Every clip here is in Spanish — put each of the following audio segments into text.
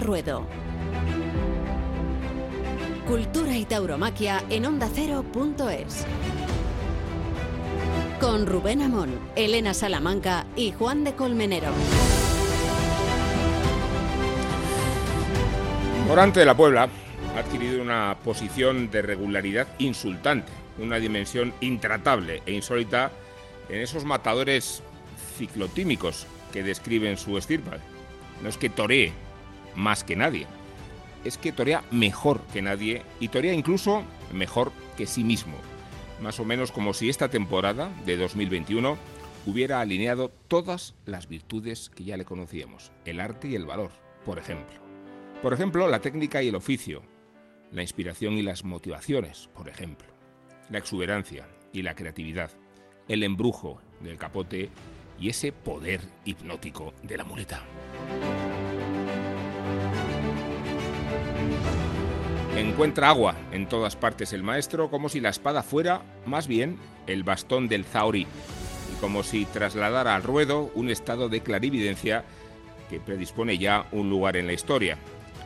Ruedo. Cultura y tauromaquia en ondacero.es. Con Rubén Amón, Elena Salamanca y Juan de Colmenero. Morante de la Puebla ha adquirido una posición de regularidad insultante, una dimensión intratable e insólita en esos matadores ciclotímicos que describen su estirpa. No es que toree más que nadie, es que torea mejor que nadie y torea incluso mejor que sí mismo. Más o menos como si esta temporada de 2021 hubiera alineado todas las virtudes que ya le conocíamos, el arte y el valor, por ejemplo. Por ejemplo, la técnica y el oficio, la inspiración y las motivaciones, por ejemplo, la exuberancia y la creatividad, el embrujo del capote y ese poder hipnótico de la muleta. Encuentra agua en todas partes el maestro como si la espada fuera, más bien, el bastón del Zauri y como si trasladara al ruedo un estado de clarividencia que predispone ya un lugar en la historia.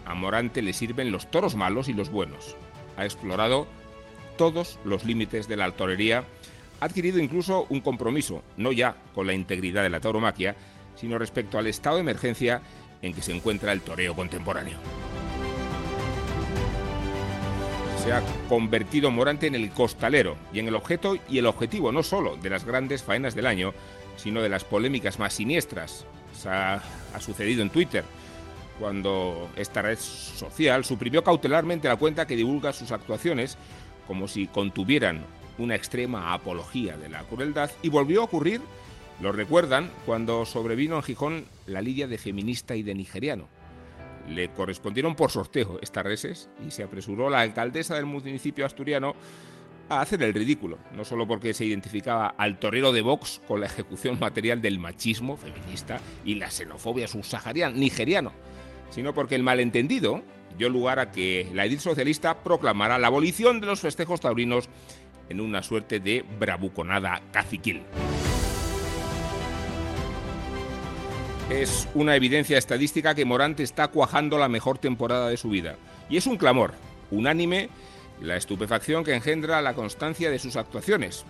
A Morante le sirven los toros malos y los buenos. Ha explorado todos los límites de la torería, ha adquirido incluso un compromiso, no ya con la integridad de la tauromaquia, sino respecto al estado de emergencia en que se encuentra el toreo contemporáneo. Se ha convertido Morante en el costalero y en el objeto y el objetivo no solo de las grandes faenas del año, sino de las polémicas más siniestras. ha, ha sucedido en Twitter, cuando esta red social suprimió cautelarmente la cuenta que divulga sus actuaciones como si contuvieran una extrema apología de la crueldad y volvió a ocurrir, lo recuerdan, cuando sobrevino en Gijón la lidia de feminista y de nigeriano. Le correspondieron por sorteo estas reses y se apresuró la alcaldesa del municipio asturiano a hacer el ridículo, no solo porque se identificaba al torero de Vox con la ejecución material del machismo feminista y la xenofobia subsahariana nigeriano, sino porque el malentendido dio lugar a que la edil socialista proclamara la abolición de los festejos taurinos en una suerte de bravuconada caciquil. Es una evidencia estadística que Morante está cuajando la mejor temporada de su vida. Y es un clamor, unánime, la estupefacción que engendra la constancia de sus actuaciones.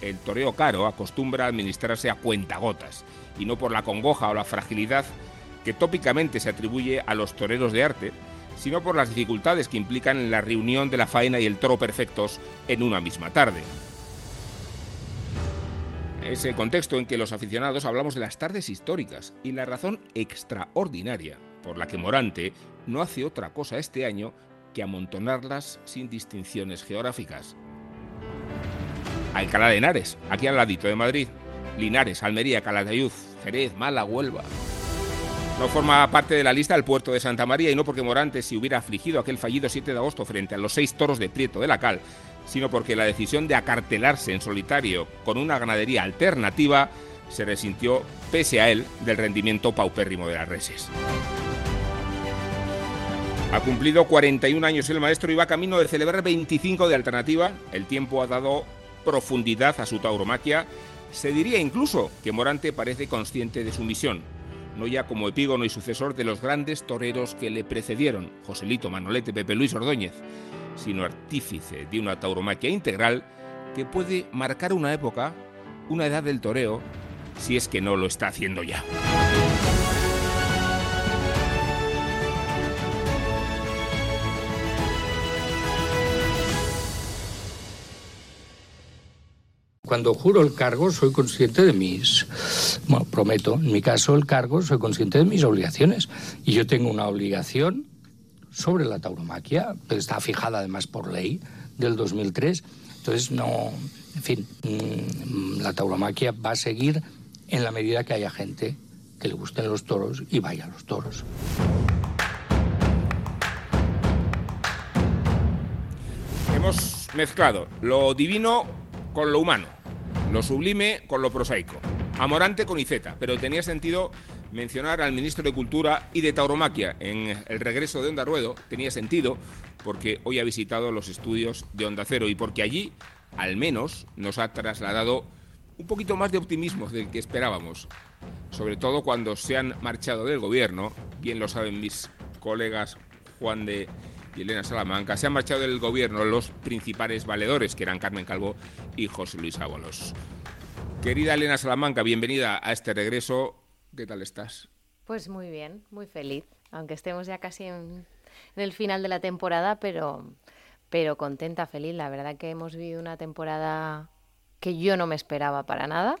El toreo caro acostumbra a administrarse a cuentagotas, y no por la congoja o la fragilidad que tópicamente se atribuye a los toreros de arte, sino por las dificultades que implican la reunión de la faena y el toro perfectos en una misma tarde. Ese contexto en que los aficionados hablamos de las tardes históricas y la razón extraordinaria por la que Morante no hace otra cosa este año que amontonarlas sin distinciones geográficas. Alcalá de Henares, aquí al ladito de Madrid, Linares, Almería, Calatayud, Jerez, Málaga, Huelva, no forma parte de la lista el puerto de Santa María y no porque Morante se hubiera afligido aquel fallido 7 de agosto frente a los seis toros de Prieto de la Cal, sino porque la decisión de acartelarse en solitario con una ganadería alternativa se resintió, pese a él, del rendimiento paupérrimo de las reses. Ha cumplido 41 años el maestro y va camino de celebrar 25 de alternativa. El tiempo ha dado profundidad a su tauromaquia. Se diría incluso que Morante parece consciente de su misión, no ya como epígono y sucesor de los grandes toreros que le precedieron, Joselito, Manolete, Pepe Luis Ordóñez, sino artífice de una tauromaquia integral que puede marcar una época, una edad del toreo, si es que no lo está haciendo ya. Cuando juro el cargo soy consciente de mis, bueno, prometo, en mi caso el cargo, soy consciente de mis obligaciones. Y yo tengo una obligación sobre la tauromaquia, que está fijada además por ley del 2003. Entonces, no, en fin, mm, la tauromaquia va a seguir en la medida que haya gente que le gusten los toros y vaya a los toros. Hemos mezclado lo divino con lo humano lo sublime con lo prosaico, Amorante con Iceta, pero tenía sentido mencionar al ministro de Cultura y de Tauromaquia en el regreso de Onda Ruedo, tenía sentido porque hoy ha visitado los estudios de Onda Cero y porque allí, al menos, nos ha trasladado un poquito más de optimismo del que esperábamos, sobre todo cuando se han marchado del gobierno, bien lo saben mis colegas Juan de y Elena Salamanca, se han marchado del gobierno los principales valedores, que eran Carmen Calvo y José Luis Ábalos. Querida Elena Salamanca, bienvenida a este regreso. ¿Qué tal estás? Pues muy bien, muy feliz, aunque estemos ya casi en, el final de la temporada, pero, pero contenta, feliz. La verdad que hemos vivido una temporada que yo no me esperaba para nada.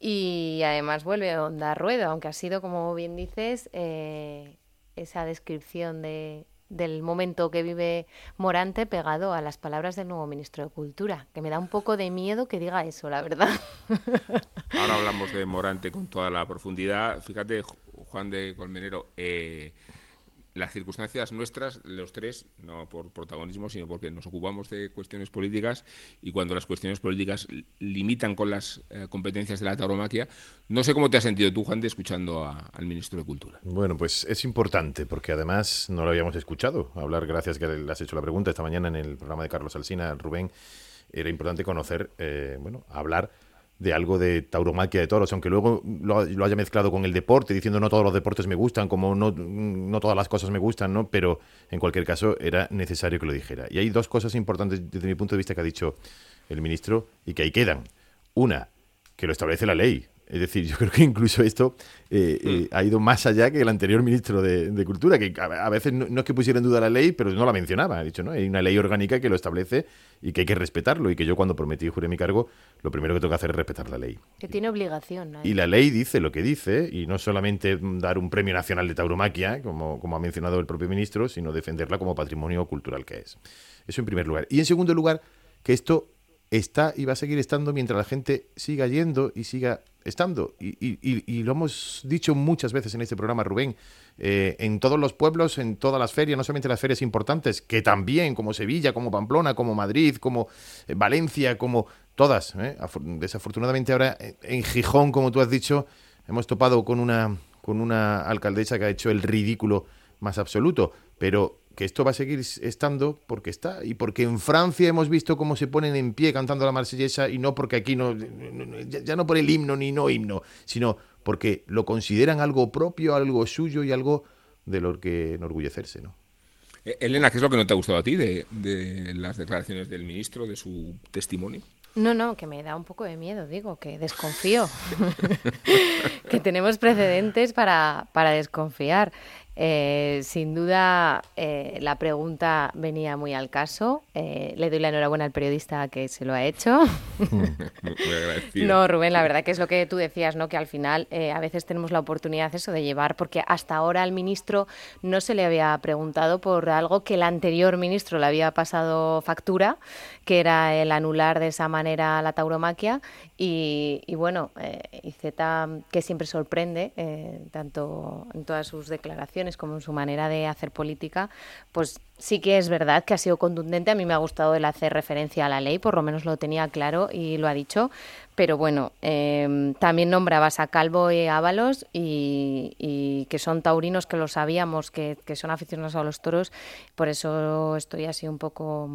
Y además vuelve a Onda Ruedo, aunque ha sido, como bien dices, eh, esa descripción de, del momento que vive Morante pegado a las palabras del nuevo ministro de Cultura, que me da un poco de miedo que diga eso, la verdad. Ahora hablamos de Morante con toda la profundidad. Fíjate, Juan de Colmenero, eh, las circunstancias nuestras, los tres, no por protagonismo, sino porque nos ocupamos de cuestiones políticas y cuando las cuestiones políticas limitan con las eh, competencias de la tauromaquia, no sé cómo te has sentido tú, Juan, de escuchando al ministro de Cultura. Bueno, pues es importante porque además no lo habíamos escuchado hablar, gracias que le has hecho la pregunta esta mañana en el programa de Carlos Alsina, Rubén, era importante conocer, eh, bueno, hablar de algo de tauromaquia de toros, aunque luego lo, haya mezclado con el deporte, diciendo no todos los deportes me gustan, como no, no todas las cosas me gustan, ¿no? Pero en cualquier caso era necesario que lo dijera. Y hay dos cosas importantes desde mi punto de vista que ha dicho el ministro y que ahí quedan. Una, que lo establece la ley. Es decir, yo creo que incluso esto eh, eh, ha ido más allá que el anterior ministro de, Cultura, que a, veces no, es que pusiera en duda la ley, pero no la mencionaba. Ha dicho, ¿no? Hay una ley orgánica que lo establece y que hay que respetarlo. Y que yo cuando prometí y juré mi cargo, lo primero que tengo que hacer es respetar la ley. Que tiene obligación. Y la ley dice lo que dice, y no solamente dar un premio nacional de tauromaquia, como, como ha mencionado el propio ministro, sino defenderla como patrimonio cultural que es. Eso en primer lugar. Y en segundo lugar, que esto está y va a seguir estando mientras la gente siga yendo y siga estando. Y, lo hemos dicho muchas veces en este programa, Rubén, eh, en todos los pueblos, en todas las ferias, no solamente las ferias importantes, que también, como Sevilla, como Pamplona, como Madrid, como eh, Valencia, como todas. ¿eh? Desafortunadamente ahora en Gijón, como tú has dicho, hemos topado con una, con una alcaldesa que ha hecho el ridículo más absoluto. Pero que esto va a seguir estando porque está y porque en Francia hemos visto cómo se ponen en pie cantando la marsellesa y no porque aquí no, ya no por el himno ni no himno, sino porque lo consideran algo propio, algo suyo y algo de lo que enorgullecerse, ¿no? Eh, Elena, ¿qué es lo que no te ha gustado a ti de, de las declaraciones del ministro, de su testimonio? No, no, que me da un poco de miedo, digo, que desconfío. que tenemos precedentes para, para desconfiar. Eh, sin duda, eh, la pregunta venía muy al caso. Eh, le doy la enhorabuena al periodista que se lo ha hecho. no, Rubén, la verdad que es lo que tú decías, ¿no? Que al final a veces tenemos la oportunidad eso de llevar, porque hasta ahora al ministro no se le había preguntado por algo que el anterior ministro le había pasado factura, que era el anular de esa manera la tauromaquia. Y, bueno, Izeta, que siempre sorprende, tanto en todas sus declaraciones, como en su manera de hacer política, pues sí que es verdad que ha sido contundente. A mí me ha gustado el hacer referencia a la ley, por lo menos lo tenía claro y lo ha dicho. Pero bueno, em, también nombrabas a Calvo y Ábalos y, que son taurinos, que lo sabíamos, que, son aficionados a los toros. Por eso estoy así un poco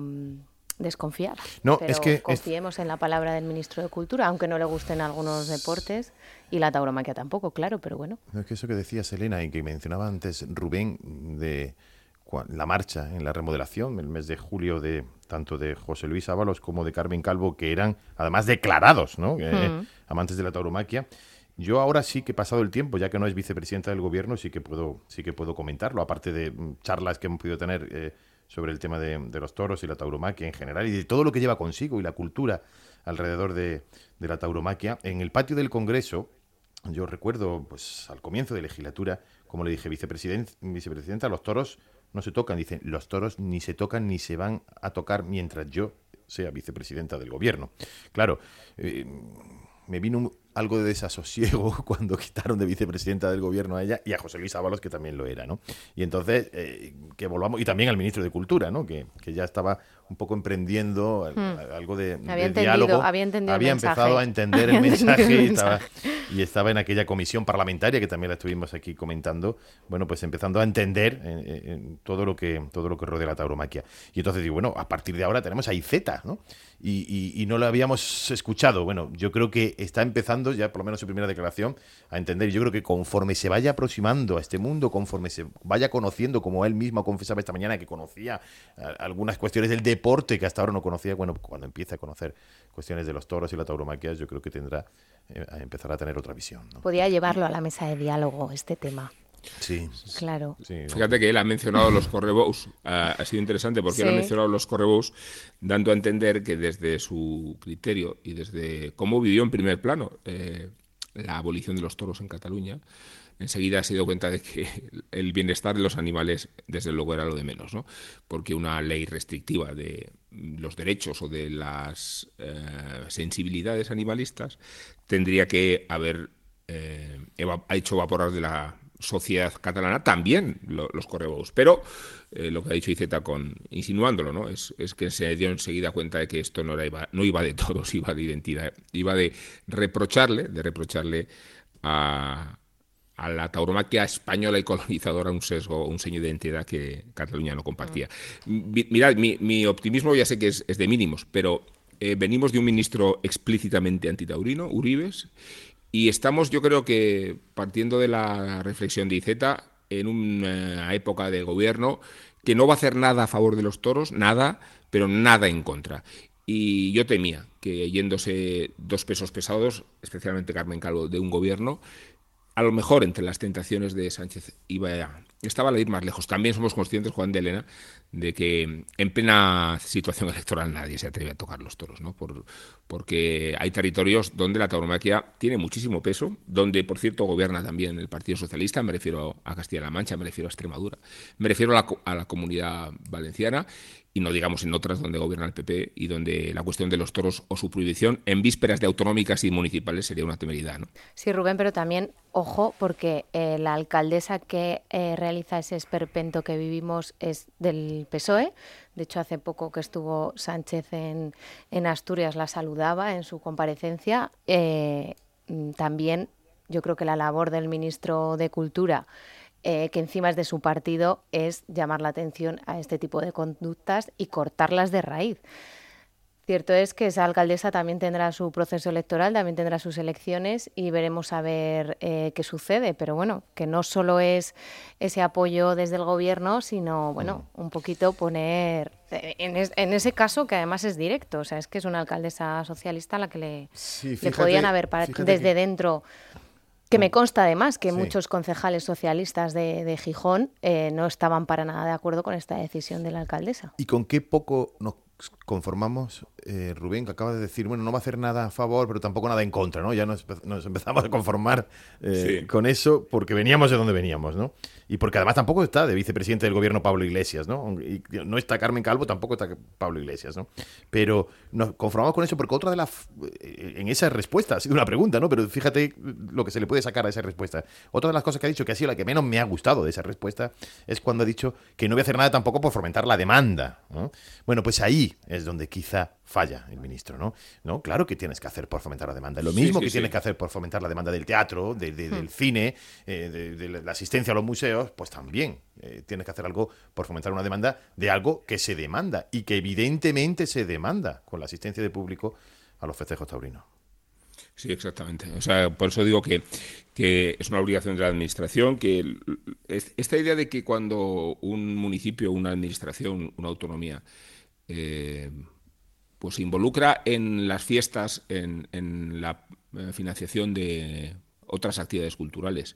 desconfiada. No, es que confiemos en la palabra del ministro de Cultura, aunque no le gusten algunos deportes. Y la tauromaquia tampoco, claro, pero bueno. es que eso que decía Selena y que mencionaba antes Rubén de la marcha en la remodelación, el mes de julio de tanto de José Luis Ábalos como de Carmen Calvo, que eran además declarados, ¿no? Mm. amantes de la tauromaquia. Yo ahora sí que he pasado el tiempo, ya que no es vicepresidenta del gobierno, sí que puedo, sí que puedo comentarlo, aparte de mm, charlas que hemos podido tener eh, sobre el tema de, de, los toros y la tauromaquia en general y de todo lo que lleva consigo y la cultura alrededor de, la tauromaquia. En el patio del Congreso, yo recuerdo, pues al comienzo de legislatura, como le dije, vicepresidenta, los toros no se tocan. Dicen, los toros ni se tocan ni se van a tocar mientras yo sea vicepresidenta del gobierno. Claro, eh, me vino algo de desasosiego cuando quitaron de vicepresidenta del gobierno a ella y a José Luis Ábalos, que también lo era, ¿no? Y entonces, eh, que volvamos, y también al ministro de Cultura, ¿no? Que, que ya estaba un poco emprendiendo hmm. algo de, diálogo. Había, entendido había empezado a entender el mensaje, y, estaba, en aquella comisión parlamentaria que también la estuvimos aquí comentando. Bueno, pues empezando a entender todo lo que todo lo que rodea la tauromaquia. Y entonces digo, bueno, a partir de ahora tenemos a IZ, ¿no? Y, no lo habíamos escuchado. Bueno, yo creo que está empezando ya, por lo menos su primera declaración, a entender. Yo creo que conforme se vaya aproximando a este mundo, conforme se vaya conociendo, como él mismo confesaba esta mañana, que conocía algunas cuestiones del deporte que hasta ahora no conocía, bueno, cuando empiece a conocer cuestiones de los toros y la tauromaquia, yo creo que tendrá eh, a empezar a tener otra visión. Podría llevarlo a la mesa de diálogo este tema. Sí. Claro. Fíjate que él ha mencionado los correbous. Ha, sido interesante porque él ha mencionado los correbous, dando a entender que desde su criterio y desde cómo vivió en primer plano eh, la abolición de los toros en Cataluña, enseguida se dio cuenta de que el bienestar de los animales, desde luego, era lo de menos, ¿no? Porque una ley restrictiva de los derechos o de las eh, sensibilidades animalistas tendría que haber eh, hecho evaporar de la sociedad catalana también los correbous. Pero eh, lo que ha dicho Iceta con insinuándolo, ¿no? Es, que se dio enseguida cuenta de que esto no, era, iba, no iba de todos, iba de identidad, iba de reprocharle, de reprocharle a, a la tauromaquia española y colonizadora un sesgo, un seño de identidad que Cataluña no compartía. Mirad, mi, optimismo ya sé que es, de mínimos, pero eh, venimos de un ministro explícitamente antitaurino, Uribes, y estamos, yo creo que, partiendo de la reflexión de Iceta, en una época de gobierno que no va a hacer nada a favor de los toros, nada, pero nada en contra. Y yo temía que yéndose dos pesos pesados, especialmente Carmen Calvo, de un gobierno, a lo mejor entre las tentaciones de Sánchez iba a, estaba a ir más lejos. También somos conscientes, Juan de Elena, de que en plena situación electoral nadie se atreve a tocar los toros, ¿no? Por, porque hay territorios donde la tauromaquia tiene muchísimo peso, donde, por cierto, gobierna también el Partido Socialista, me refiero a Castilla-La Mancha, me refiero a Extremadura, me refiero a la, a la comunidad valenciana y no digamos en otras donde gobierna el PP y donde la cuestión de los toros o su prohibición en vísperas de autonómicas y municipales sería una temeridad. ¿no? Sí, Rubén, pero también, ojo, porque eh, la alcaldesa que eh, realiza ese esperpento que vivimos es del PSOE. De hecho, hace poco que estuvo Sánchez en, en Asturias la saludaba en su comparecencia. Eh, mm, también yo creo que la labor del ministro de Cultura eh, que encima es de su partido, es llamar la atención a este tipo de conductas y cortarlas de raíz. Cierto es que esa alcaldesa también tendrá su proceso electoral, también tendrá sus elecciones y veremos a ver eh, qué sucede. Pero bueno, que no solo es ese apoyo desde el gobierno, sino bueno, mm. un poquito poner eh, en, ese caso que además es directo, o sea, es que es una alcaldesa socialista a la que le, le podían haber desde dentro que me consta además que muchos concejales socialistas de, Gijón eh, no estaban para nada de acuerdo con esta decisión de la alcaldesa. ¿Y con qué poco nos conformamos, eh, Rubén, que acaba de decir, bueno, no va a hacer nada a favor, pero tampoco nada en contra, ¿no? Ya nos, empezamos a conformar eh, con eso porque veníamos de donde veníamos, ¿no? Y porque además tampoco está de vicepresidente del gobierno Pablo Iglesias, ¿no? Y no está Carmen Calvo, tampoco está Pablo Iglesias, ¿no? Pero nos conformamos con eso porque otra de las... Eh, en esa respuesta, ha sido una pregunta, ¿no? Pero fíjate lo que se le puede sacar a esa respuesta. Otra de las cosas que ha dicho, que ha sido la que menos me ha gustado de esa respuesta, es cuando ha dicho que no voy a hacer nada tampoco por fomentar la demanda, ¿no? Bueno, pues ahí es donde quizá falla el ministro, ¿no? No, claro que tienes que hacer por fomentar la demanda. Lo mismo que tienes que hacer por fomentar la demanda del teatro, del hmm. cine, eh, de, la asistencia a los museos, pues también eh, tienes que hacer algo por fomentar una demanda de algo que se demanda y que evidentemente se demanda con la asistencia de público a los festejos taurinos. Sí, exactamente. O sea, por eso digo que, que es una obligación de la administración, que esta idea de que cuando un municipio, una administración, una autonomía eh, pues se involucra en las fiestas, en, la eh, financiación de otras actividades culturales,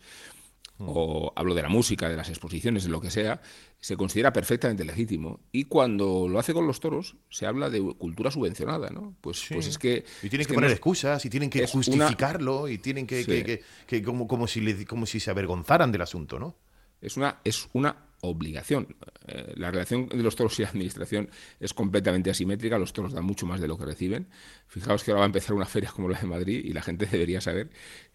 mm. o hablo de la música, de las exposiciones, de lo que sea, se considera perfectamente legítimo. Y cuando lo hace con los toros, se habla de cultura subvencionada, ¿no? Pues, pues es que... Y tienen que, poner excusas, y tienen que justificarlo, y tienen que... que, como, como, si le, como si se avergonzaran del asunto, ¿no? Es una, es una obligación. Eh, la relación de los toros y la administración es completamente asimétrica, los toros dan mucho más de lo que reciben. Fijaos que ahora va a empezar una feria como la de Madrid y la gente debería saber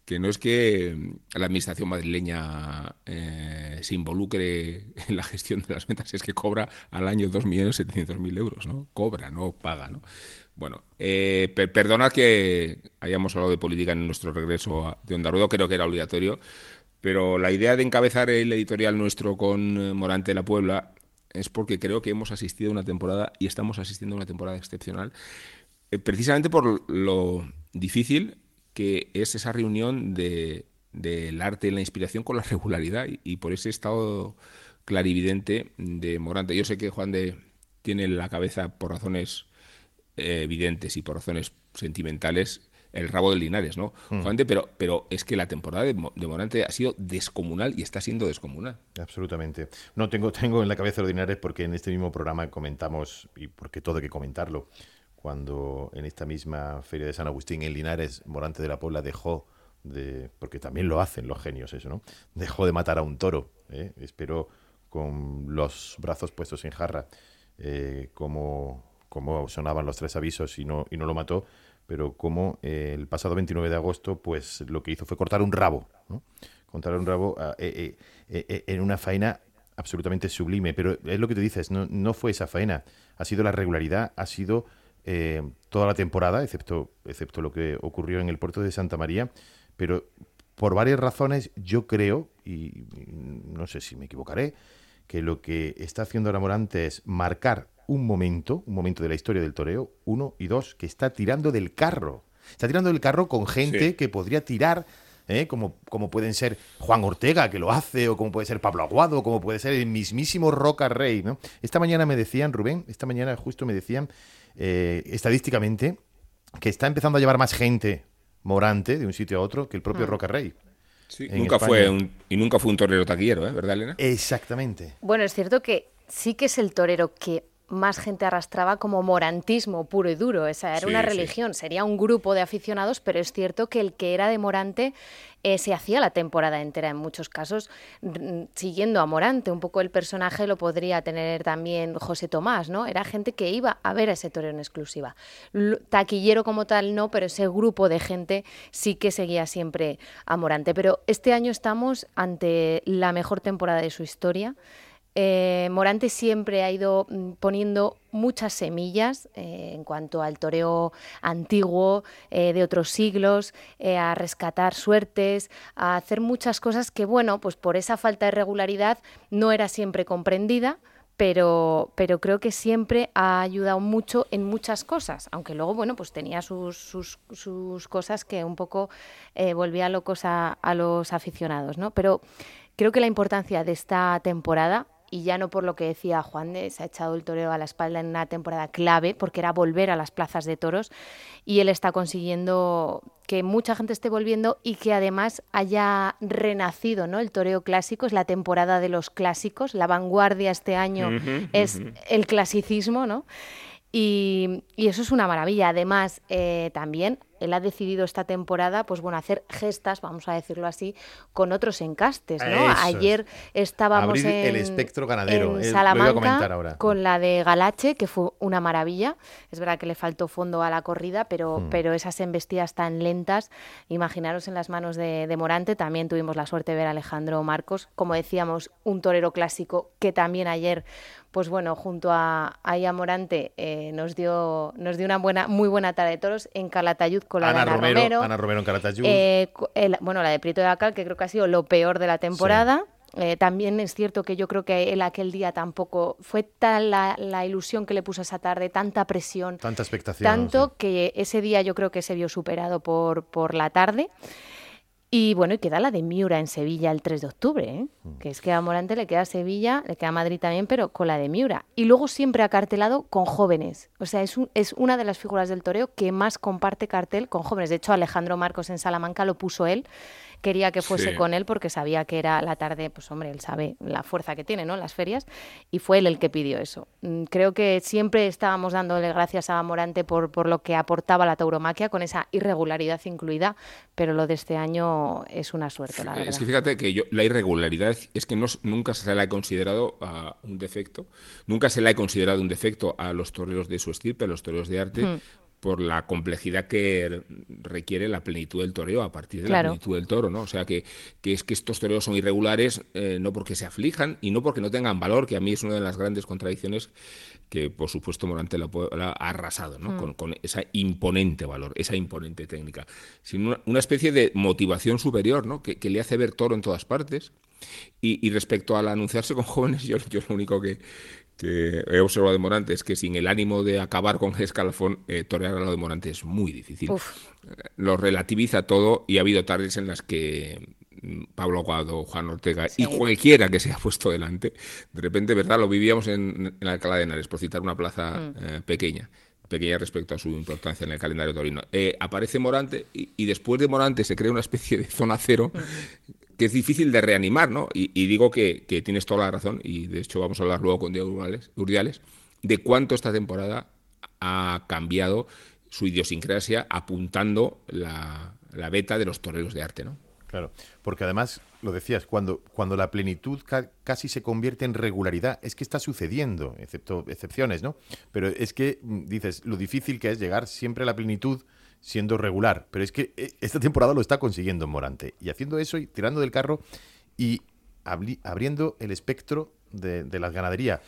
que no es que mm, la administración madrileña eh, se involucre en la gestión de las ventas, es que cobra al año 2.700.000 euros, ¿no? Cobra, no paga, ¿no? Bueno, eh, perdonad que hayamos hablado de política en nuestro regreso de Onda Ruedo, creo que era obligatorio, pero la idea de encabezar el editorial nuestro con eh, Morante de la Puebla es porque creo que hemos asistido a una temporada y estamos asistiendo a una temporada excepcional eh, precisamente por lo difícil que es esa reunión de, del arte y la inspiración con la regularidad y, por ese estado clarividente de Morante. Yo sé que Juan de tiene en la cabeza por razones eh, evidentes y por razones sentimentales el rabo de Linares, ¿no? Mm. Pero, pero es que la temporada de, Morante ha sido descomunal y está siendo descomunal. Absolutamente. No tengo, tengo en la cabeza de Linares porque en este mismo programa comentamos, y porque todo hay que comentarlo, cuando en esta misma feria de San Agustín en Linares, Morante de la Puebla dejó de, porque también lo hacen los genios eso, ¿no? Dejó de matar a un toro, ¿eh? esperó con los brazos puestos en jarra, eh, como, como sonaban los tres avisos y no, y no lo mató, pero como eh, el pasado 29 de agosto, pues lo que hizo fue cortar un rabo, ¿no? Cortar un rabo ah, eh, en una faena absolutamente sublime, pero es lo que te dices, no, no fue esa faena, ha sido la regularidad, ha sido toda la temporada, excepto, excepto lo que ocurrió en el puerto de Santa María, pero por varias razones yo creo, y no sé si me equivocaré, que lo que está haciendo ahora Morante es marcar un momento, un momento de la historia del toreo, uno y dos, que está tirando del carro. Está tirando del carro con gente que podría tirar, ¿eh? como, como pueden ser Juan Ortega, que lo hace, o como puede ser Pablo Aguado, como puede ser el mismísimo Roca Rey. ¿no? Esta mañana me decían, Rubén, esta mañana justo me decían, eh, estadísticamente, que está empezando a llevar más gente Morante de un sitio a otro que el propio mm. Roca Rey. nunca fue un, y nunca fue un torero taquillero, ¿eh? ¿verdad, Elena? Exactamente. Bueno, es cierto que sí que es el torero que más gente arrastraba como morantismo puro y duro. Esa era una religión, sería un grupo de aficionados, pero es cierto que el que era de Morante eh, se hacía la temporada entera en muchos casos siguiendo a Morante. Un poco el personaje lo podría tener también José Tomás, ¿no? Era gente que iba a ver a ese torero en exclusiva. taquillero como tal no, pero ese grupo de gente sí que seguía siempre a Morante. Pero este año estamos ante la mejor temporada de su historia. Eh, Morante siempre ha ido mm, poniendo muchas semillas eh, en cuanto al toreo antiguo eh, de otros siglos, a rescatar suertes, a hacer muchas cosas que, bueno, pues por esa falta de regularidad no era siempre comprendida. Pero, pero creo que siempre ha ayudado mucho en muchas cosas, aunque luego, bueno, pues tenía sus, sus, cosas que un poco volvía locos a, a los aficionados, ¿no? Pero creo que la importancia de esta temporada y ya no por lo que decía Juan de se ha echado el toreo a la espalda en una temporada clave, porque era volver a las plazas de toros, y él está consiguiendo que mucha gente esté volviendo y que además haya renacido, ¿no? El toreo clásico es la temporada de los clásicos, la vanguardia este año es el clasicismo, ¿no? Y, eso es una maravilla. Además, eh, también él ha decidido esta temporada, pues bueno, hacer gestas, vamos a decirlo así, con otros encastes, ¿no? Ayer estábamos en, el espectro ganadero, en Salamanca con la de Galache, que fue una maravilla. Es verdad que le faltó fondo a la corrida, pero, hmm. pero esas embestidas tan lentas, imaginaros en las manos de, de, Morante. También tuvimos la suerte de ver a Alejandro Marcos, como decíamos, un torero clásico que también ayer pues bueno, junto a Aya Morante eh, nos dio nos dio una buena muy buena tarde de toros en Calatayud con la Ana de Ana Romero, Ana Romero en Calatayud. Eh, bueno, la de Prieto de Acal, que creo que ha sido lo peor de la temporada. Eh, también es cierto que yo creo que él aquel día tampoco fue tal la, la, ilusión que le puso esa tarde, tanta presión, tanta expectación, tanto que ese día yo creo que se vio superado por, por la tarde. Y bueno, y queda la de Miura en Sevilla el 3 de octubre, ¿eh? mm. que es que a Morante le queda Sevilla, le queda Madrid también, pero con la de Miura. Y luego siempre ha cartelado con jóvenes. O sea, es, es una de las figuras del toreo que más comparte cartel con jóvenes. De hecho, Alejandro Marcos en Salamanca lo puso él quería que fuese con él porque sabía que era la tarde, pues hombre, él sabe la fuerza que tiene, ¿no? Las ferias, y fue él el que pidió eso. Mm, creo que siempre estábamos dándole gracias a Morante por, por lo que aportaba la tauromaquia, con esa irregularidad incluida, pero lo de este año es una suerte, la verdad. Es que fíjate que yo, la irregularidad es que no, nunca se le ha considerado a un defecto, nunca se le ha considerado un defecto a los toreros de su estirpe, a los toreros de arte, hmm por la complejidad que requiere la plenitud del toreo a partir de la plenitud del toro, ¿no? O sea, que, que es que estos toreos son irregulares eh, no porque se aflijan y no porque no tengan valor, que a mí es una de las grandes contradicciones que, por supuesto, Morante la, ha arrasado, ¿no? Hmm. Con, esa imponente valor, esa imponente técnica, sino una, especie de motivación superior, ¿no? Que, le hace ver toro en todas partes. Y, respecto al anunciarse con jóvenes, yo, yo lo único que, que he observado de Morante es que sin el ánimo de acabar con escalafón, eh, torear a lo de Morante es muy difícil. Lo relativiza todo y ha habido tardes en las que mm, Pablo Aguado, Juan Ortega y cualquiera que se ha puesto delante, de repente, ¿verdad? Lo vivíamos en, en Alcalá de Henares, por citar una plaza mm. eh, pequeña pequeña respecto a su importancia en el calendario torino. Eh, aparece Morante y, después de Morante se crea una especie de zona cero mm que es difícil de reanimar, ¿no? Y, digo que, tienes toda la razón, y de hecho vamos a hablar luego con Diego Urdiales, de cuánto esta temporada ha cambiado su idiosincrasia apuntando la, la beta de los toreros de arte, ¿no? Claro, porque además, lo decías, cuando, cuando la plenitud casi se convierte en regularidad, es que está sucediendo, excepto excepciones, ¿no? Pero es que, mm, dices, lo difícil que es llegar siempre a la plenitud siendo regular. Pero es que eh, esta temporada lo está consiguiendo Morante. Y haciendo eso y tirando del carro y abriendo el espectro de, de la ganadería.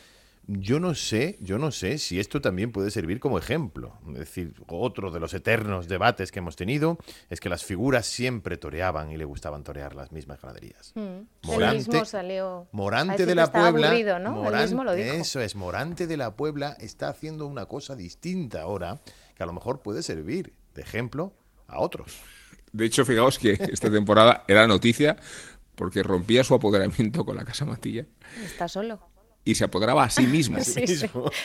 Yo no sé, yo no sé si esto también puede servir como ejemplo. Es decir, otro de los eternos debates que hemos tenido es que las figuras siempre toreaban y le gustaban torear las mismas ganaderías. Mm. Morante, salió Morante de la Puebla, eso es, Morante de la Puebla está haciendo una cosa distinta ahora que a lo mejor puede servir de ejemplo a otros. De hecho, fijaos que esta temporada era noticia porque rompía su apoderamiento con la Casa Matilla. Está solo. Y se apoderaba a sí mismo.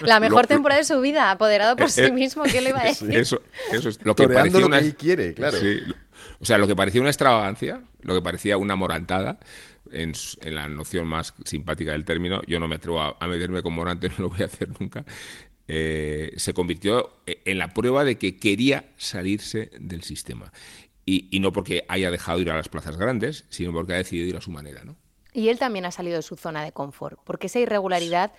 La mejor temporada de su vida, apoderado por sí mismo, ¿qué le iba a decir? Eso, eso es lo que parecía una... quiere, claro. O sea, lo que parecía una extravagancia, lo que parecía una morantada, en, la noción más simpática del término, yo no me atrevo a, a meterme con Morante, no lo voy a hacer nunca, eh, se convirtió en la prueba de que quería salirse del sistema. Y, no porque haya dejado ir a las plazas grandes, sino porque ha decidido ir a su manera. ¿no? Y él también ha salido de su zona de confort, porque esa irregularidad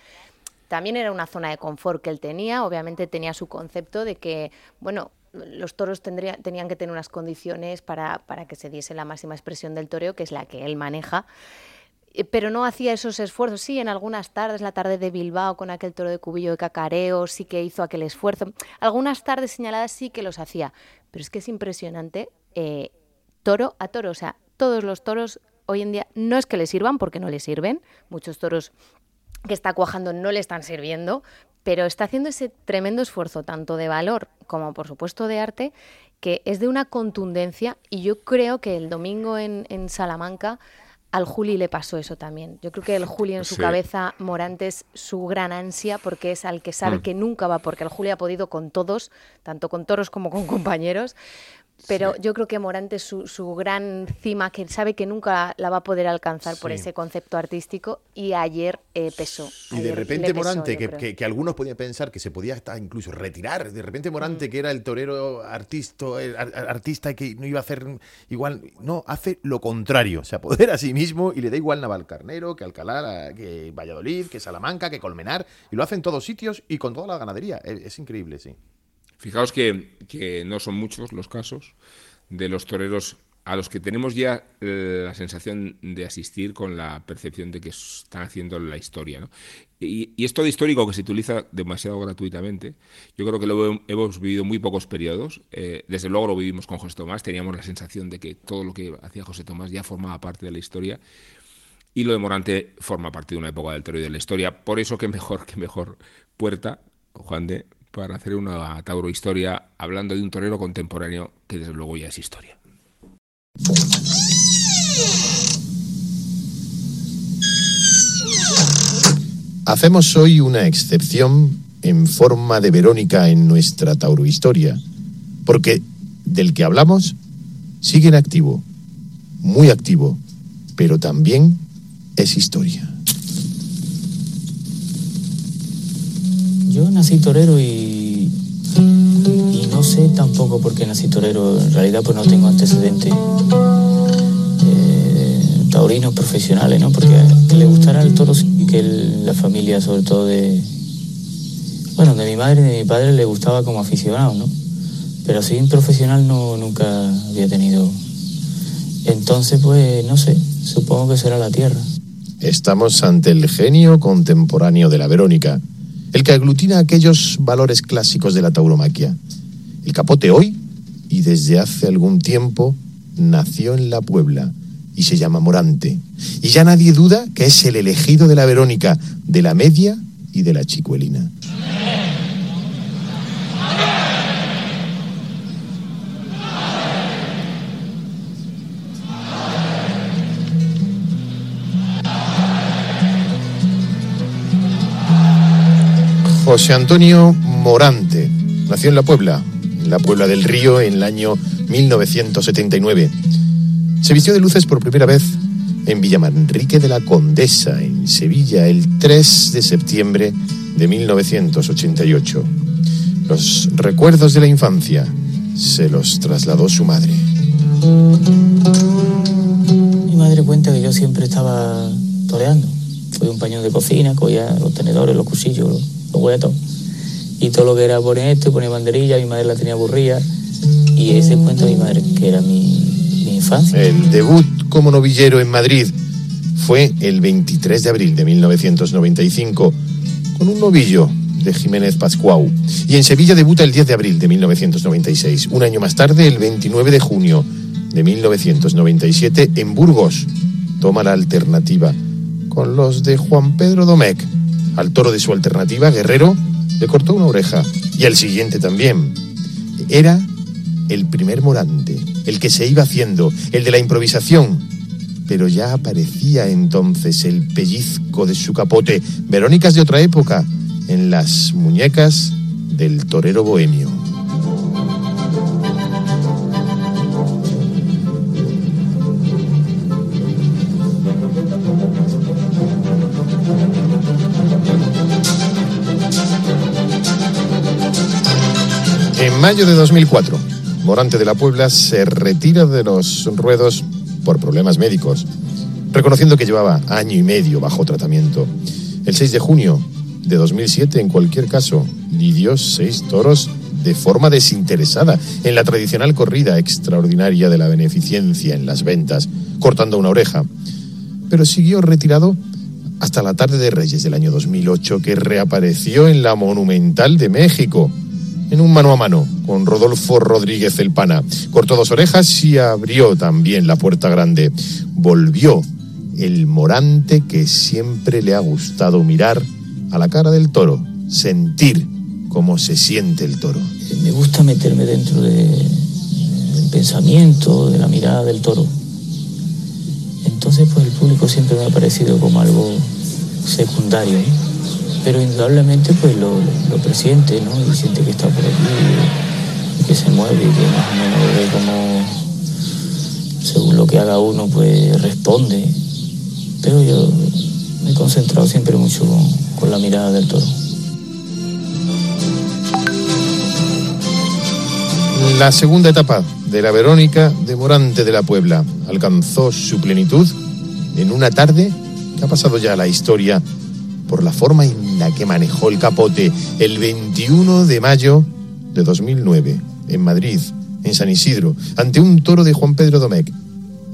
también era una zona de confort que él tenía. Obviamente tenía su concepto de que, bueno, los toros tenían que tener unas condiciones para, para que se diese la máxima expresión del toreo, que es la que él maneja. Eh, pero no hacía esos esfuerzos. Sí, en algunas tardes, la tarde de Bilbao con aquel toro de cubillo de cacareo, sí que hizo aquel esfuerzo. Algunas tardes señaladas sí que los hacía, pero es que es impresionante eh, toro a toro. O sea, todos los toros hoy en día no es que le sirvan porque no le sirven. Muchos toros que está cuajando no le están sirviendo, pero está haciendo ese tremendo esfuerzo, tanto de valor como por supuesto de arte, que es de una contundencia y yo creo que el domingo en, en Salamanca al Juli le pasó eso también. Yo creo que el Juli en su cabeza, Morante es su gran ansia porque es al que sabe mm. que nunca va, porque el Juli ha podido con todos, tanto con toros como con compañeros, pero yo creo que Morante es su, gran cima, que sabe que nunca la va a poder alcanzar por ese concepto artístico, y ayer eh, pesó. Y de repente Morante, que, algunos podían pensar que se podía hasta incluso retirar, de repente Morante, mm. que era el torero artista, artista que no iba a hacer igual, no, hace lo contrario, se apodera a sí mismo y le da igual Navalcarnero, que Alcalá, que Valladolid, que Salamanca, que Colmenar, y lo hace en todos sitios y con toda la ganadería. es increíble, sí. Fijaos que, no son muchos los casos de los toreros a los que tenemos ya eh, la sensación de asistir con la percepción de que están haciendo la historia. Y, esto de histórico que se utiliza demasiado gratuitamente, yo creo que lo hemos vivido muy pocos periodos. Eh, desde luego lo vivimos con José Tomás, teníamos la sensación de que todo lo que hacía José Tomás ya formaba parte de la historia. Y lo de Morante forma parte de una época del toro y de la historia. Por eso que mejor que mejor puerta, Juan de, para hacer una Tauro historia hablando de un torero contemporáneo que desde luego ya es historia. Hacemos hoy una excepción en forma de Verónica en nuestra Tauro historia, porque del que hablamos sigue en activo, muy activo, pero también es historia. Yo nací torero y, no sé tampoco por qué nací torero. En realidad pues no tengo antecedentes eh, taurinos profesionales, ¿no? Porque que le gustará el toro y que la familia sobre todo de... Bueno, de mi madre y de mi padre le gustaba como aficionado, ¿no? Pero así profesional no, nunca había tenido. Entonces pues no sé, supongo que será la tierra. Estamos ante el genio contemporáneo de la Verónica el que aglutina aquellos valores clásicos de la tauromaquia. El capote hoy, y desde hace algún tiempo, nació en la Puebla y se llama Morante. Y ya nadie duda que es el elegido de la Verónica, de la media y de la chicuelina. José Antonio Morante nació en La Puebla, en la Puebla del Río, en el año 1979. Se vistió de luces por primera vez en Villamanrique de la Condesa, en Sevilla, el 3 de septiembre de 1988. Los recuerdos de la infancia se los trasladó su madre. Mi madre cuenta que yo siempre estaba toreando. Fui un paño de cocina, cogía los tenedores, los cuchillos, huetos. Y todo lo que era poner esto, poner banderilla, mi madre la tenía aburrida. Y ese cuento de mi madre, que era mi, mi infancia. El debut como novillero en Madrid fue el 23 de abril de 1995 con un novillo de Jiménez Pascuau. Y en Sevilla debuta el 10 de abril de 1996. Un año más tarde, el 29 de junio de 1997, en Burgos, toma la alternativa con los de Juan Pedro Domecq. Al toro de su alternativa, Guerrero, le cortó una oreja. Y al siguiente también. Era el primer morante, el que se iba haciendo, el de la improvisación. Pero ya aparecía entonces el pellizco de su capote, Verónicas de otra época, en las muñecas del torero bohemio. Mayo de 2004, Morante de la Puebla se retira de los ruedos por problemas médicos, reconociendo que llevaba año y medio bajo tratamiento. El 6 de junio de 2007, en cualquier caso, lidió seis toros de forma desinteresada en la tradicional corrida extraordinaria de la beneficencia en las ventas, cortando una oreja. Pero siguió retirado hasta la tarde de Reyes del año 2008, que reapareció en la Monumental de México, en un mano a mano con Rodolfo Rodríguez el Pana. Cortó dos orejas y abrió también la puerta grande. Volvió el morante que siempre le ha gustado mirar a la cara del toro, sentir cómo se siente el toro. Me gusta meterme dentro de- del pensamiento, de la mirada del toro. Entonces, pues el público siempre me ha parecido como algo secundario, ¿no? Pero indudablemente pues lo, lo presiente, ¿no? Y siente que está por aquí, que se mueve, que más o menos ve como, según lo que haga uno, pues responde. Pero yo me he concentrado siempre mucho con, con la mirada del toro. La segunda etapa de la Verónica de Morante de la Puebla alcanzó su plenitud en una tarde que ha pasado ya la historia por la forma en la que manejó el capote el 21 de mayo de 2009 en Madrid, en San Isidro, ante un toro de Juan Pedro Domecq.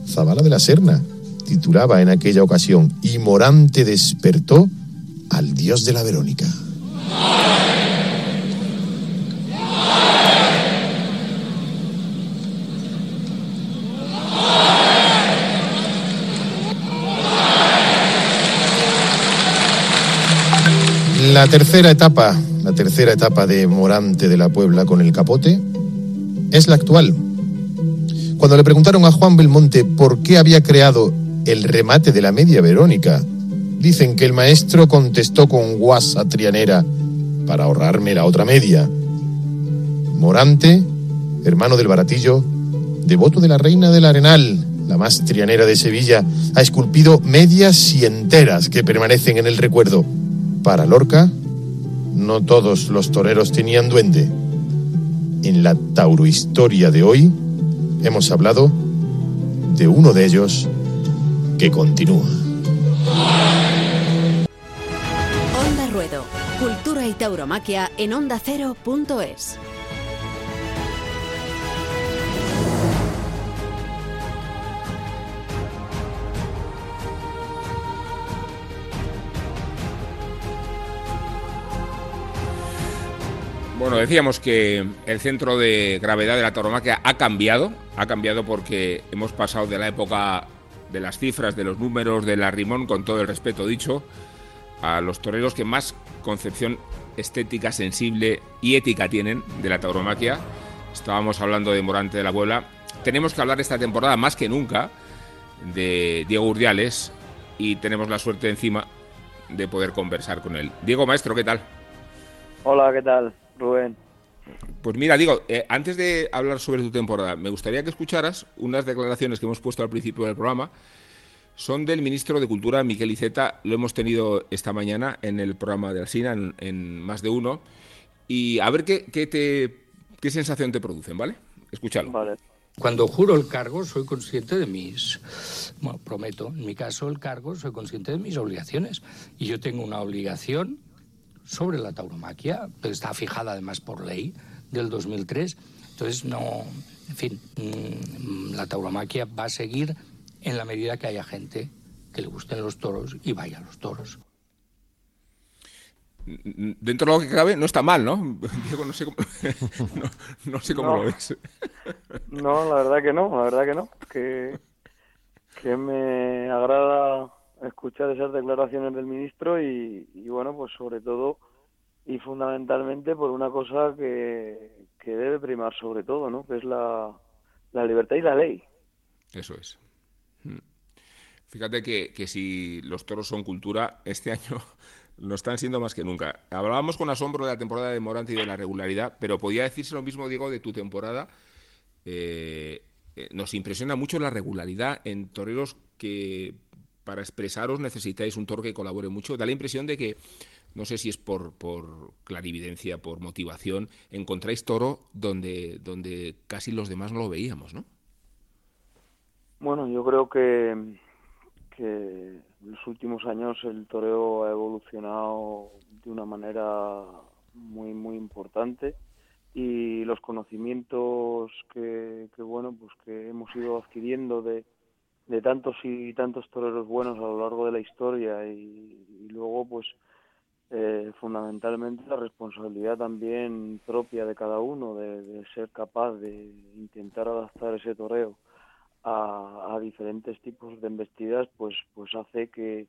Zabala de la Serna titulaba en aquella ocasión y Morante despertó al dios de la Verónica. La tercera etapa, la tercera etapa de Morante de la Puebla con el capote es la actual. Cuando le preguntaron a Juan Belmonte por qué había creado el remate de la media Verónica, dicen que el maestro contestó con guasa trianera para ahorrarme la otra media. Morante, hermano del baratillo, devoto de la reina del Arenal, la más trianera de Sevilla, ha esculpido medias y enteras que permanecen en el recuerdo. Para Lorca, no todos los toreros tenían duende. En la taurohistoria de hoy hemos hablado de uno de ellos que continúa. Onda Ruedo. Cultura y tauromaquia en ondacero.es. Bueno, decíamos que el centro de gravedad de la tauromaquia ha cambiado, ha cambiado porque hemos pasado de la época de las cifras, de los números, del arrimón, con todo el respeto dicho, a los toreros que más concepción estética, sensible y ética tienen de la tauromaquia. Estábamos hablando de Morante de la Puebla. Tenemos que hablar esta temporada más que nunca de Diego Urdiales y tenemos la suerte encima de poder conversar con él. Diego Maestro, ¿qué tal? Hola, ¿qué tal, Rubén? Pues mira, digo, eh, antes de hablar sobre tu temporada, me gustaría que escucharas unas declaraciones que hemos puesto al principio del programa. Son del ministro de Cultura, Miquel Iceta. Lo hemos tenido esta mañana en el programa de Alsina, en, más de uno. Y a ver qué, qué, te, qué sensación te producen, ¿vale? Escúchalo. Vale. Cuando juro el cargo, soy consciente de mis. Bueno, prometo, en mi caso, el cargo, soy consciente de mis obligaciones. Y yo tengo una obligación sobre la tauromaquia, que está fijada además por ley del 2003. Entonces, no, en fin, mm, la tauromaquia va a seguir en la medida que haya gente que le gusten los toros y vaya a los toros. Dentro de lo que cabe, no está mal, ¿no? Diego, no sé cómo, no, sé cómo lo ves. No, la verdad que no, la verdad que no. Que, que me agrada escuchar esas declaraciones del ministro y, bueno, pues sobre todo y fundamentalmente por una cosa que, debe primar sobre todo, ¿no? Que es la, libertad y la ley. Eso es. Hmm. Fíjate que, que si los toros son cultura, este año lo están siendo más que nunca. Hablábamos con asombro de la temporada de Morante y de la regularidad, pero podía decirse lo mismo, Diego, de tu temporada. Eh, eh, nos impresiona mucho la regularidad en toreros que para expresaros necesitáis un toro que colabore mucho. Da la impresión de que, no sé si es por, por clarividencia, por motivación, encontráis toro donde, donde casi los demás no lo veíamos, ¿no? Bueno, yo creo que, que en los últimos años el toreo ha evolucionado de una manera muy, muy importante y los conocimientos que, que bueno, pues que hemos ido adquiriendo de de tantos y tantos toreros buenos a lo largo de la historia y, luego pues eh, fundamentalmente la responsabilidad también propia de cada uno de, ser capaz de intentar adaptar ese toreo a, diferentes tipos de embestidas pues pues hace que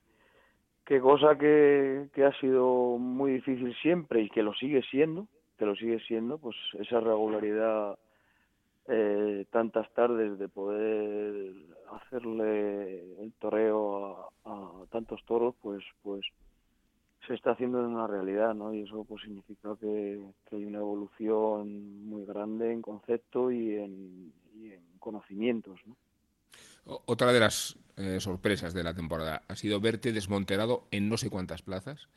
que cosa que, que ha sido muy difícil siempre y que lo sigue siendo que lo sigue siendo pues esa regularidad eh, tantas tardes de poder hacerle el toreo a, tantos toros, pues, pues se está haciendo en una realidad, ¿no? Y eso pues significa que, hay una evolución muy grande en concepto y en, conocimientos, ¿no? Otra de las eh, sorpresas de la temporada ha sido verte desmonterado en no sé cuántas plazas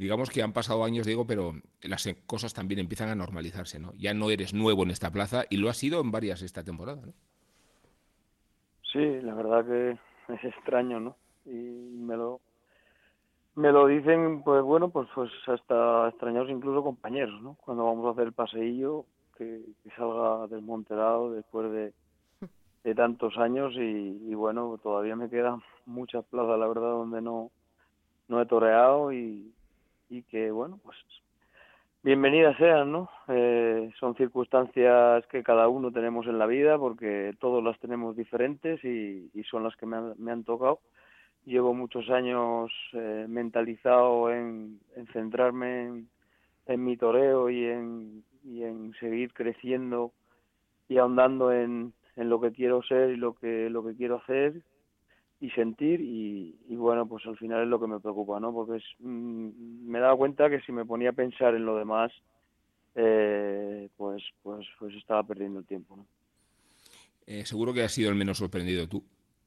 digamos que han pasado años, digo, pero las cosas también empiezan a normalizarse, ¿no? Ya no eres nuevo en esta plaza y lo has sido en varias esta temporada, ¿no? Sí, la verdad que es extraño, ¿no? Y me lo me lo dicen, pues bueno, pues pues hasta extrañados incluso compañeros, ¿no? Cuando vamos a hacer el paseillo, que, salga desmonterado después de, de tantos años y, y, bueno, todavía me quedan muchas plazas, la verdad, donde no, no he toreado y, y que, bueno, pues bienvenidas sean, ¿no? Eh, son circunstancias que cada uno tenemos en la vida porque todos las tenemos diferentes y, son las que me han, me han, tocado. Llevo muchos años eh, mentalizado en, centrarme en, en, mi toreo y en, y en seguir creciendo y ahondando en, en lo que quiero ser y lo que, lo que quiero hacer y sentir y, bueno pues al final es lo que me preocupa no porque es, mm, me he dado cuenta que si me ponía a pensar en lo demás eh, pues pues pues estaba perdiendo el tiempo ¿no? Eh, seguro que has sido el menos sorprendido tú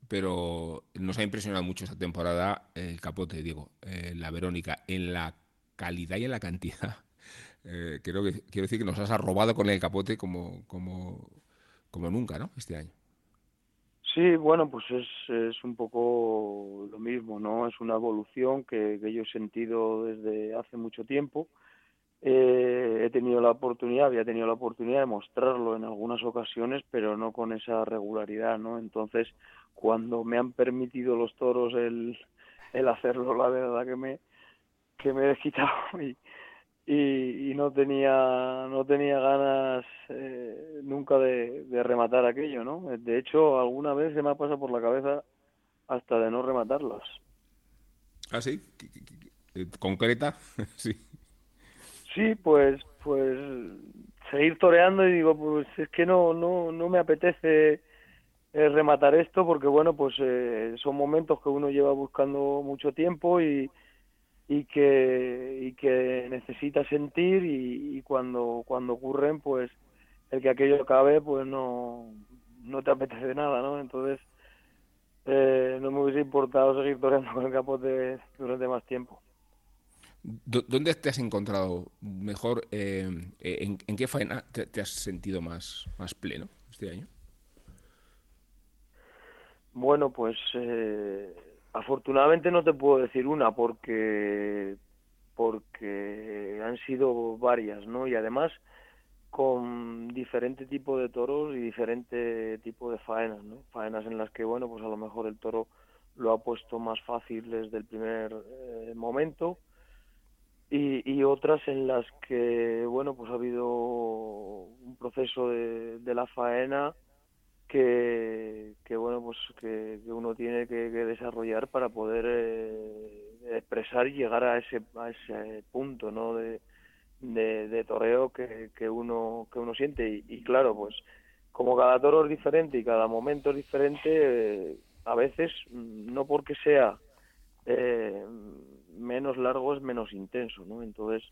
pero nos ha impresionado mucho esta temporada el capote Diego eh, la Verónica en la calidad y en la cantidad. Creo que quiero decir que nos has arrobado con el capote como como como nunca no este año Sí, bueno, pues es, es un poco lo mismo, ¿no? Es una evolución que, yo he sentido desde hace mucho tiempo. Eh, he tenido la oportunidad, había tenido la oportunidad de mostrarlo en algunas ocasiones, pero no con esa regularidad, ¿no? Entonces, cuando me han permitido los toros el, el hacerlo, la verdad que me, que me he desquitado y, y, no tenía no tenía ganas eh, nunca de, rematar aquello no de hecho alguna vez se me ha pasado por la cabeza hasta de no rematarlas. Ah sí concreta, sí. Sí, pues, pues seguir toreando y digo, pues es que no, no, no me apetece eh, rematar esto porque bueno, pues eh, son momentos que uno lleva buscando mucho tiempo y, y que y que necesita sentir y, cuando cuando ocurren pues el que aquello acabe pues no no te apetece nada no entonces eh, no me hubiese importado seguir toreando con el capote durante más tiempo ¿Dónde te has encontrado mejor? Eh, en, qué faena te, has sentido más, más pleno este año? Bueno, pues eh, afortunadamente no te puedo decir una porque porque han sido varias, ¿no? Y además con diferente tipo de toros y diferente tipo de faenas, ¿no? Faenas en las que, bueno, pues a lo mejor el toro lo ha puesto más fácil desde el primer eh, momento y, y, otras en las que, bueno, pues ha habido un proceso de, de la faena que, que bueno, pues que, uno tiene que, desarrollar para poder eh, expresar y llegar a ese, punto, ¿no? De, de, toreo que, que, uno, que uno siente. Y, claro, pues como cada toro es diferente y cada momento es diferente, eh, a veces, no porque sea eh, menos largo es menos intenso, ¿no? Entonces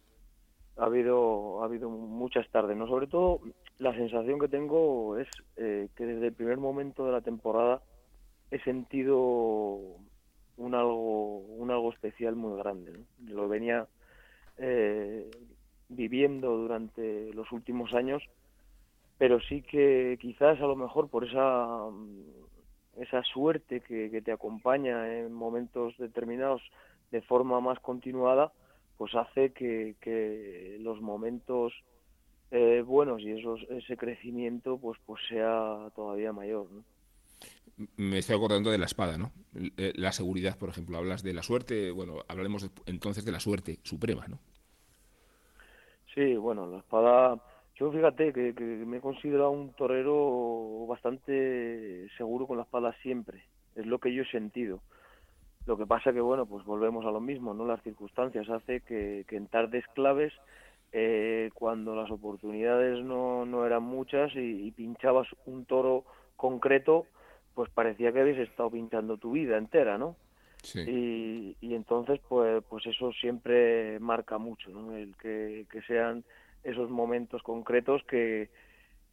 ha habido ha habido muchas tardes, ¿no? Sobre todo la sensación que tengo es eh, que desde el primer momento de la temporada he sentido un algo un algo especial muy grande. Lo venía eh, viviendo durante los últimos años, pero sí que quizás a lo mejor por esa esa suerte que, te acompaña en momentos determinados de forma más continuada, pues hace que, los momentos eh, buenos y esos, ese crecimiento pues, pues sea todavía mayor. Me estoy acordando de la espada, ¿no? Eh, la seguridad, por ejemplo. Hablas de la suerte, bueno, hablaremos entonces de la suerte suprema, ¿no? Sí, bueno, la espada yo fíjate que, me he considerado un torero bastante seguro con la espada siempre, es lo que yo he sentido. Lo que pasa que, bueno, pues volvemos a lo mismo, ¿no? Las circunstancias hace que, en tardes claves, eh, cuando las oportunidades no, no eran muchas y, pinchabas un toro concreto, pues parecía que habías estado pinchando tu vida entera, ¿no? Sí. Y, y entonces, pues, pues eso siempre marca mucho, ¿no? El que, que sean esos momentos concretos que,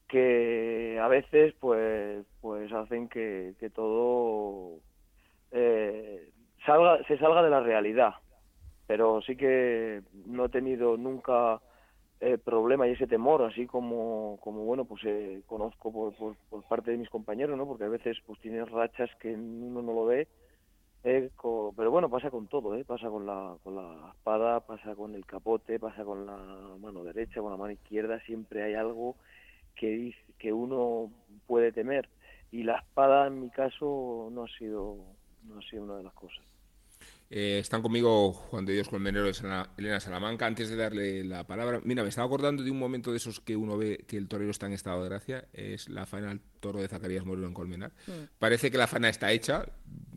que a veces pues pues hacen que, que todo eh, salga se salga de la realidad pero sí que no he tenido nunca eh, problema y ese temor así como como bueno pues eh, conozco por, por, parte de mis compañeros no porque a veces pues tienes rachas que uno no lo ve eh, pero bueno, pasa con todo, ¿eh? pasa con la, con la espada, pasa con el capote, pasa con la mano derecha, con la mano izquierda, siempre hay algo que, que uno puede temer. Y la espada, en mi caso, no ha sido, no ha sido una de las cosas. Eh, están conmigo Juan de Dios Colmenero y Elena Salamanca. Antes de darle la palabra, mira, me estaba acordando de un momento de esos que uno ve que el torero está en estado de gracia. Es la faena del toro de Zacarías Moreno en Colmenar. Mm. Parece que la faena está hecha,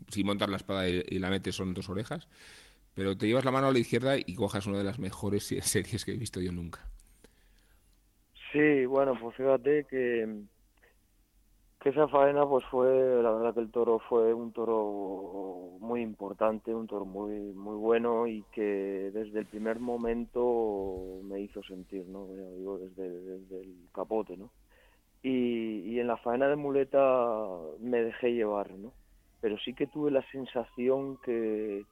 si montas la espada y, la metes son dos orejas, pero te llevas la mano a la izquierda y cojas una de las mejores series que he visto yo nunca. Sí, bueno, pues fíjate que que esa faena pues fue la verdad que el toro fue un toro muy importante un toro muy muy bueno y que desde el primer momento me hizo sentir no digo desde, desde el capote no y, y en la faena de muleta me dejé llevar no pero sí que tuve la sensación que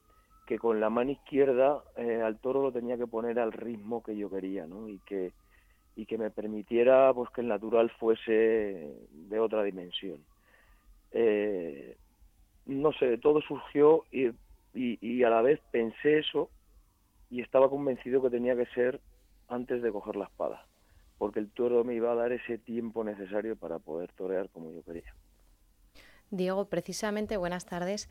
que con la mano izquierda eh, al toro lo tenía que poner al ritmo que yo quería no y que y que me permitiera pues que el natural fuese de otra dimensión. Eh, no sé, todo surgió y, y, a la vez pensé eso y estaba convencido que tenía que ser antes de coger la espada, porque el toro me iba a dar ese tiempo necesario para poder torear como yo quería. Diego, precisamente, buenas tardes.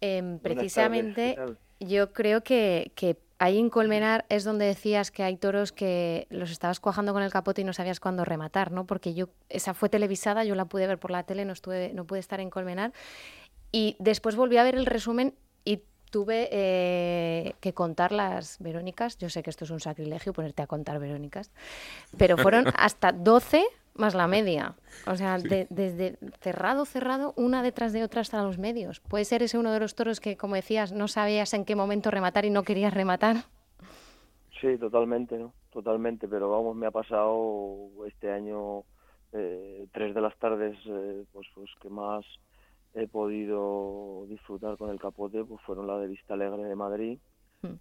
Em, precisamente, yo creo que, que Ahí en Colmenar es donde decías que hay toros que los estabas cuajando con el capote y no sabías cuándo rematar, ¿no? Porque yo, esa fue televisada, yo la pude ver por la tele, no, estuve, no pude estar en Colmenar. Y después volví a ver el resumen y tuve eh, que contar las Verónicas. Yo sé que esto es un sacrilegio ponerte a contar Verónicas, pero fueron hasta 12 más la media. O sea, desde cerrado, cerrado, una detrás de otra hasta los medios. ¿Puede ser ese uno de los toros que, como decías, no sabías en qué momento rematar y no querías rematar? Sí, totalmente, ¿no? Totalmente, pero vamos, me ha pasado este año eh, tres de las tardes, eh, pues, pues que más he podido disfrutar con el capote, pues fueron la de Vista Alegre de Madrid.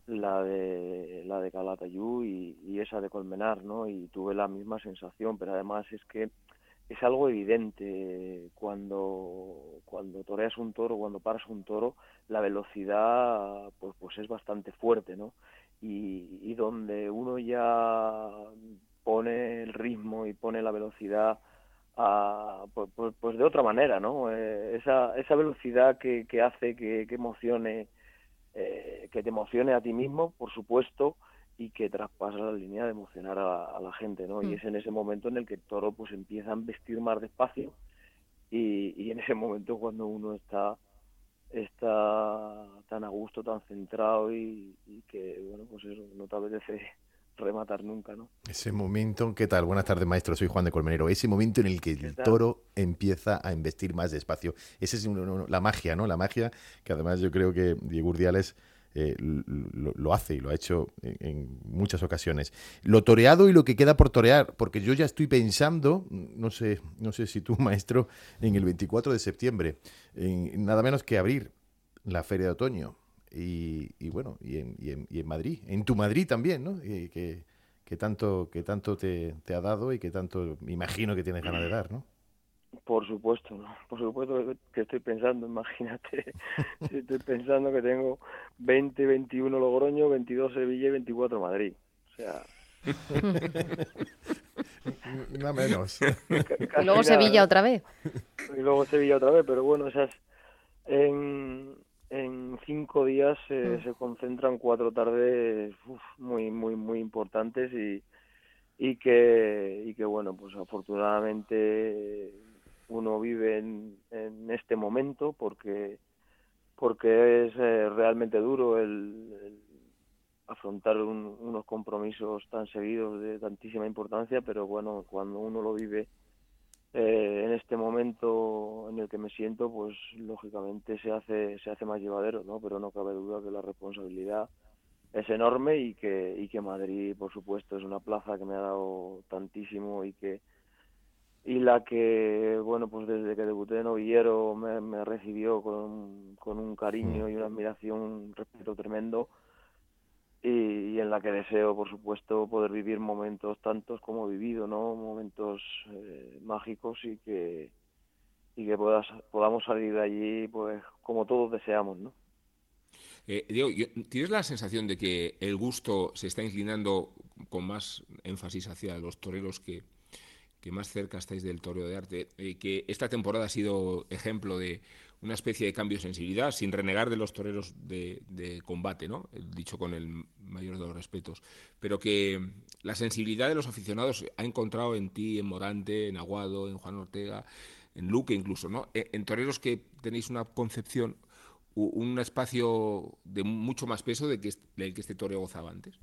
La de la de Calatayú y, y, esa de Colmenar, ¿no? Y tuve la misma sensación, pero además es que es algo evidente cuando cuando toreas un toro, cuando paras un toro, la velocidad pues pues es bastante fuerte, ¿no? Y, y donde uno ya pone el ritmo y pone la velocidad a, pues, pues, pues, de otra manera, ¿no? Eh, esa, esa velocidad que, que hace que, que emocione, eh, que te emocione a ti mismo, por supuesto, y que traspasa la línea de emocionar a, la gente, ¿no? Y mm. es en ese momento en el que el toro pues empieza a vestir más despacio y, y en ese momento cuando uno está está tan a gusto, tan centrado y, y que, bueno, pues eso, no te apetece rematar nunca, ¿no? Ese momento, ¿qué tal? Buenas tardes, maestro, soy Juan de Colmenero. Ese momento en el que el toro empieza a investir más despacio. Esa es la magia, ¿no? La magia que además yo creo que Diego Urdiales eh, lo, hace y lo ha hecho en, muchas ocasiones. Lo toreado y lo que queda por torear, porque yo ya estoy pensando, no sé, no sé si tú, maestro, en el 24 de septiembre, en nada menos que abrir la feria de otoño y, bueno, y en, Madrid, en tu Madrid también, ¿no? que, que, tanto, que tanto te, te, ha dado y que tanto me imagino que tienes ganas de dar, ¿no? Por supuesto, ¿no? por supuesto que estoy pensando, imagínate, estoy pensando que tengo 20, 21 Logroño, 22 Sevilla y 24 Madrid. O sea... Nada menos. y luego Sevilla otra vez. Y luego Sevilla otra vez, pero bueno, esas... En, en cinco días mm. se concentran cuatro tardes muy muy muy importantes y y que y que bueno pues afortunadamente uno vive en, en este momento porque porque es eh, realmente duro el, afrontar unos compromisos tan seguidos de tantísima importancia pero bueno cuando uno lo vive eh, en este momento en el que me siento, pues lógicamente se hace, se hace más llevadero, ¿no? Pero no cabe duda que la responsabilidad es enorme y que, y que Madrid, por supuesto, es una plaza que me ha dado tantísimo y que y la que, bueno, pues desde que debuté en Ovillero me, me recibió con, con un cariño y una admiración, un respeto tremendo y, en la que deseo, por supuesto, poder vivir momentos tantos como he vivido, ¿no? Momentos eh, mágicos y que y que podamos salir de allí, pues, como todos deseamos, ¿no? Eh, Diego, ¿tienes la sensación de que el gusto se está inclinando con más énfasis hacia los toreros que, que más cerca estáis del toreo de arte, y que esta temporada ha sido ejemplo de una especie de cambio de sensibilidad, sin renegar de los toreros de, combate, ¿no? dicho con el mayor de los respetos, pero que la sensibilidad de los aficionados ha encontrado en ti, en Morante, en Aguado, en Juan Ortega, en Luque incluso, ¿no? E, en toreros que tenéis una concepción, un espacio de mucho más peso de que, del que este toreo gozaba antes.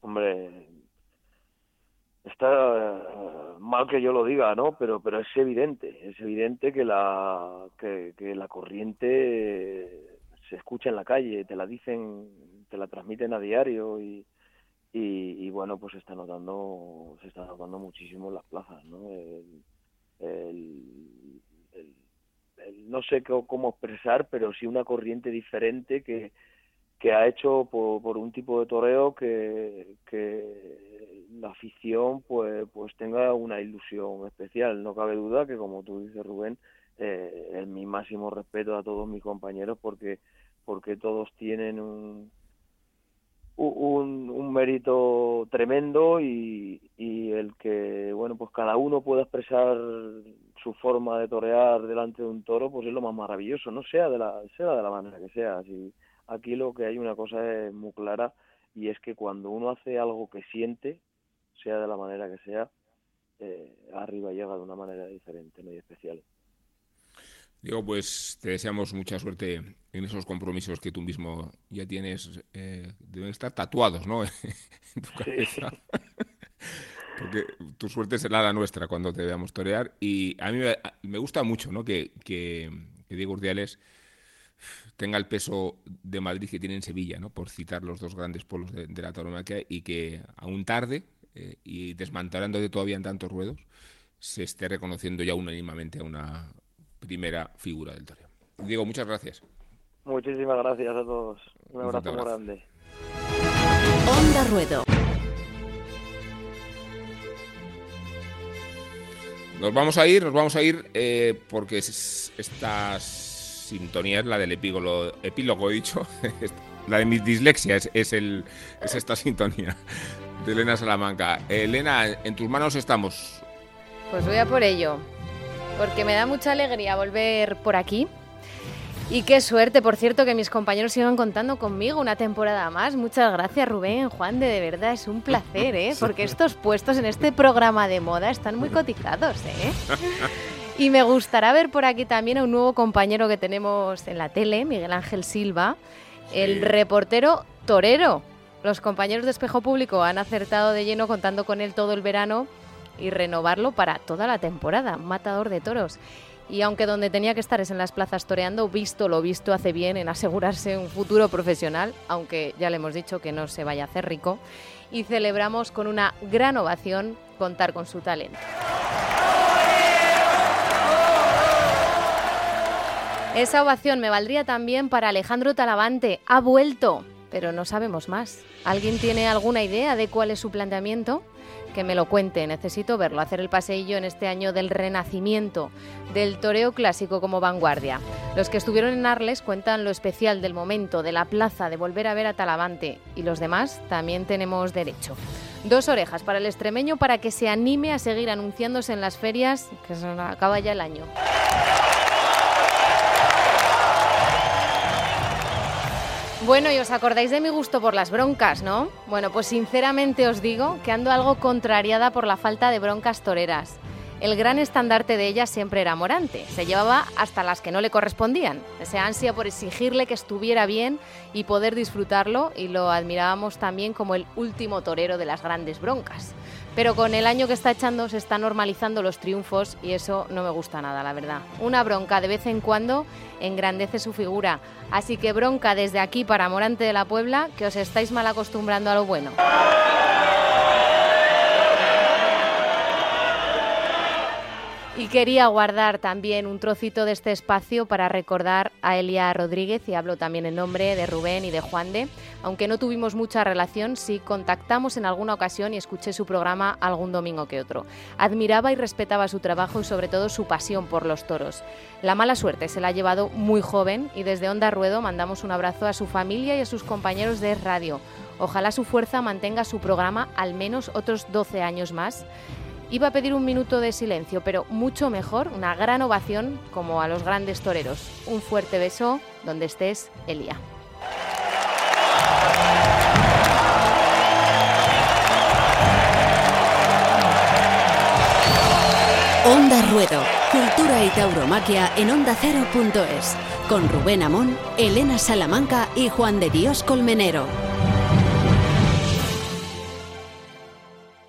Hombre, está eh, mal que yo lo diga, ¿no? Pero pero es evidente, es evidente que la que, la corriente se escucha en la calle, te la dicen, te la transmiten a diario y y, bueno, pues se está notando se está notando muchísimo en las plazas, ¿no? no sé cómo expresar, pero sí una corriente diferente que que ha hecho por, un tipo de toreo que, la afición pues pues tenga una ilusión especial. No cabe duda que como tú dices Rubén eh, es mi máximo respeto a todos mis compañeros porque porque todos tienen un un, un mérito tremendo y, y el que bueno pues cada uno pueda expresar su forma de torear delante de un toro pues es lo más maravilloso no sea de la sea de la manera que sea si Aquí lo que hay una cosa muy clara y es que cuando uno hace algo que siente, sea de la manera que sea, eh, arriba llega de una manera diferente, muy especial. Digo, pues te deseamos mucha suerte en esos compromisos que tú mismo ya tienes. Eh, deben estar tatuados, ¿no? en tu cabeza. Porque tu suerte será la nuestra cuando te veamos torear. Y a mí me, gusta mucho ¿no? que, que, Diego Urdiales tenga el peso de Madrid que tiene en Sevilla, ¿no? por citar los dos grandes polos de, la tauromaquia, y que aún tarde eh, y desmantelándote todavía en tantos ruedos, se esté reconociendo ya unánimemente a una primera figura del toreo. Diego, muchas gracias. Muchísimas gracias a todos. Un abrazo, grande. Onda Ruedo. Nos vamos a ir, nos vamos a ir eh, porque esta sintonía es la del epílogo, epílogo he dicho, la de mi dislexia es, es, el, es esta sintonía de Elena Salamanca. Elena, en tus manos estamos. Pues voy a por ello, porque me da mucha alegría volver por aquí y qué suerte, por cierto, que mis compañeros sigan contando conmigo una temporada más. Muchas gracias, Rubén, Juan, de, de verdad es un placer, ¿eh? Porque estos puestos en este programa de moda están muy cotizados, ¿eh? Y me gustará ver por aquí también a un nuevo compañero que tenemos en la tele, Miguel Ángel Silva, el reportero torero. Los compañeros de Espejo Público han acertado de lleno contando con él todo el verano y renovarlo para toda la temporada. Matador de toros y aunque donde tenía que estar es en las plazas toreando, visto lo visto hace bien en asegurarse un futuro profesional, aunque ya le hemos dicho que no se vaya a hacer rico, y celebramos con una gran ovación contar con su talento. Esa ovación me valdría también para Alejandro Talavante. Ha vuelto, pero no sabemos más. ¿Alguien tiene alguna idea de cuál es su planteamiento? que me lo cuente, necesito verlo, hacer el paseillo en este año del renacimiento, del toreo clásico como vanguardia. Los que estuvieron en Arles cuentan lo especial del momento, de la plaza, de volver a ver a Talavante y los demás también tenemos derecho. Dos orejas para el extremeño para que se anime a seguir anunciándose en las ferias, que se acaba ya el año. Bueno, y os acordáis de mi gusto por las broncas, ¿no? Bueno, pues sinceramente os digo que ando algo contrariada por la falta de broncas toreras. El gran estandarte de ella siempre era Morante. Se llevaba hasta las que no le correspondían. Esa ansia por exigirle que estuviera bien y poder disfrutarlo, y lo admirábamos también como el último torero de las grandes broncas. Pero con el año que está echando se están normalizando los triunfos y eso no me gusta nada, la verdad. Una bronca de vez en cuando engrandece su figura. Así que bronca desde aquí para Morante de la Puebla, que os estáis mal acostumbrando a lo bueno. Y quería guardar también un trocito de este espacio para recordar a Elia Rodríguez, y hablo también en nombre de Rubén y de Juan de. Aunque no tuvimos mucha relación, sí contactamos en alguna ocasión y escuché su programa algún domingo que otro. Admiraba y respetaba su trabajo y sobre todo su pasión por los toros. La mala suerte se la ha llevado muy joven y desde Onda Ruedo mandamos un abrazo a su familia y a sus compañeros de radio. Ojalá su fuerza mantenga su programa al menos otros 12 años más Iba a pedir un minuto de silencio, pero mucho mejor, una gran ovación como a los grandes toreros. Un fuerte beso donde estés, Elia. Onda Ruedo, Cultura y Tauromaquia en Onda Cero.es, con Rubén Amón, Elena Salamanca y Juan de Dios Colmenero.